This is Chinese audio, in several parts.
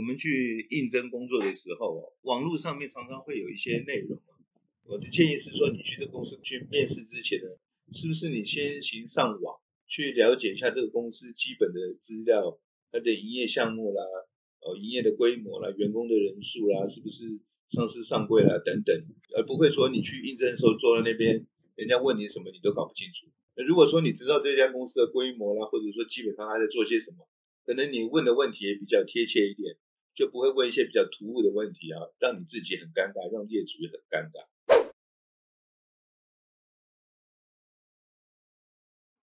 们去应征工作的时候，网络上面常常会有一些内容。我的建议是说，你去这公司去面试之前呢，是不是你先行上网去了解一下这个公司基本的资料，它的营业项目啦，呃，营业的规模啦，员工的人数啦，是不是上市上柜啦等等，而不会说你去应征的时候坐在那边，人家问你什么你都搞不清楚。那如果说你知道这家公司的规模啦，或者说基本上他在做些什么，可能你问的问题也比较贴切一点，就不会问一些比较突兀的问题啊，让你自己很尴尬，让业主也很尴尬。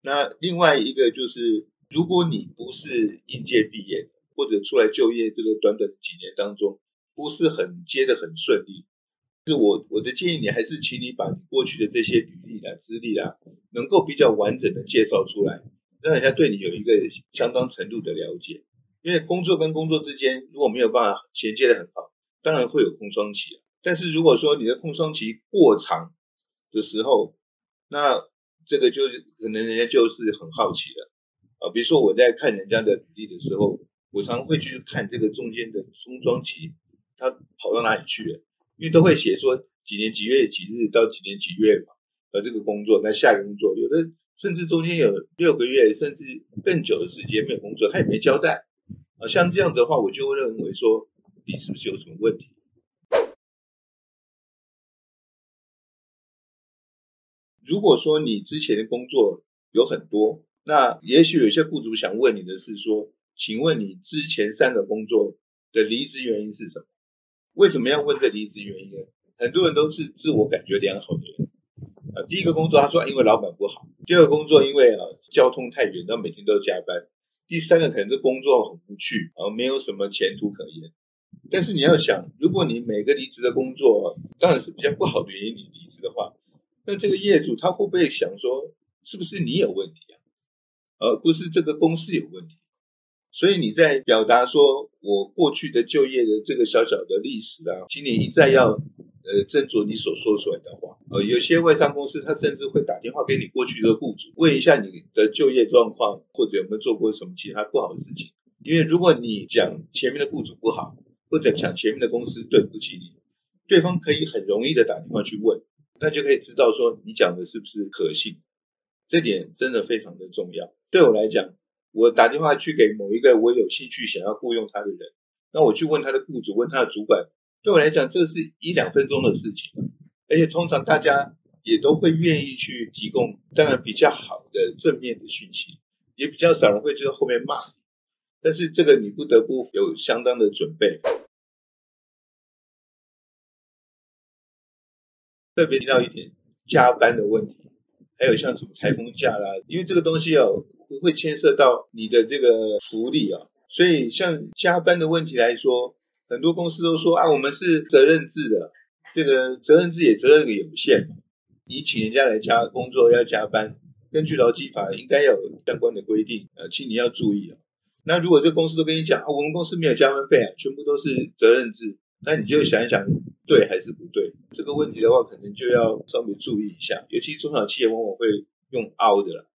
那另外一个就是，如果你不是应届毕业，或者出来就业这个短短几年当中，不是很接的很顺利，是我我的建议，你还是请你把你过去的这些履历啦、资历啦，能够比较完整的介绍出来，让人家对你有一个相当程度的了解。因为工作跟工作之间如果没有办法衔接的很好，当然会有空窗期。但是如果说你的空窗期过长的时候，那这个就是可能人家就是很好奇了啊，比如说我在看人家的履历的时候，我常会去看这个中间的空窗期，他跑到哪里去了？因为都会写说几年几月几日到几年几月嘛，呃，这个工作，那下个工作，有的甚至中间有六个月甚至更久的时间没有工作，他也没交代啊。像这样子的话，我就会认为说你是不是有什么问题？如果说你之前的工作有很多，那也许有些雇主想问你的是说，请问你之前三个工作的离职原因是什么？为什么要问这离职原因？很多人都是自我感觉良好的人啊。第一个工作他说因为老板不好，第二个工作因为啊交通太远，然后每天都加班，第三个可能是工作很无趣啊，没有什么前途可言。但是你要想，如果你每个离职的工作当然是比较不好的原因你离职的话。那这个业主他会不会想说，是不是你有问题啊，而不是这个公司有问题？所以你在表达说我过去的就业的这个小小的历史啊，请你一再要呃斟酌你所说出来的话。呃，有些外商公司他甚至会打电话给你过去的雇主，问一下你的就业状况，或者有没有做过什么其他不好的事情。因为如果你讲前面的雇主不好，或者讲前面的公司对不起你，对方可以很容易的打电话去问。那就可以知道说你讲的是不是可信，这点真的非常的重要。对我来讲，我打电话去给某一个我有兴趣想要雇佣他的人，那我去问他的雇主，问他的主管，对我来讲，这是一两分钟的事情，而且通常大家也都会愿意去提供，当然比较好的正面的讯息，也比较少人会就在后面骂你，但是这个你不得不有相当的准备。特别提到一点加班的问题，还有像什么台风假啦，因为这个东西哦会牵涉到你的这个福利啊，所以像加班的问题来说，很多公司都说啊，我们是责任制的，这个责任制也责任有限，你请人家来加工作要加班，根据劳基法应该要有相关的规定，呃，请你要注意啊。那如果这公司都跟你讲啊，我们公司没有加班费啊，全部都是责任制，那你就想一想，对还是不对？这个问题的话，可能就要稍微注意一下，尤其中小企业往往会用凹的了。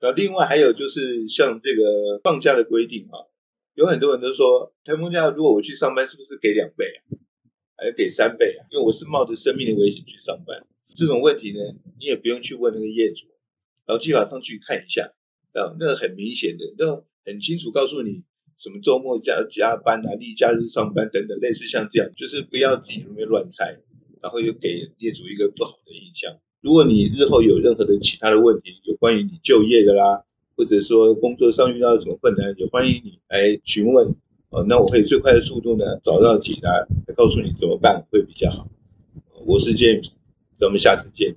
那另外还有就是像这个放假的规定啊，有很多人都说台风假如果我去上班，是不是给两倍啊？还是给三倍啊？因为我是冒着生命的危险去上班。这种问题呢，你也不用去问那个业主，劳基法上去看一下啊，那个很明显的，那很清楚告诉你。什么周末加加班啊，例假日上班等等，类似像这样，就是不要自己容易乱猜，然后又给业主一个不好的印象。如果你日后有任何的其他的问题，有关于你就业的啦，或者说工作上遇到什么困难，也欢迎你来询问。哦，那我会最快的速度呢找到解答，来告诉你怎么办会比较好。我是 James，咱们下次见。